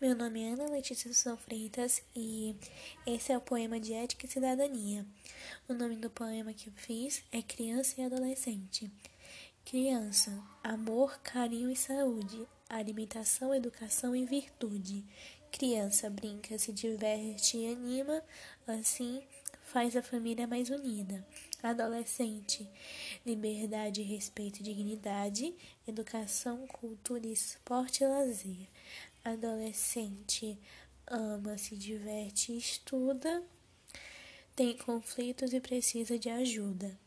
Meu nome é Ana Letícia São Freitas e esse é o poema de Ética e Cidadania. O nome do poema que eu fiz é Criança e Adolescente. Criança, amor, carinho e saúde, alimentação, educação e virtude. Criança brinca, se diverte e anima, assim faz a família mais unida. Adolescente, liberdade, respeito e dignidade, educação, cultura, esporte e lazer adolescente ama, se diverte estuda, tem conflitos e precisa de ajuda.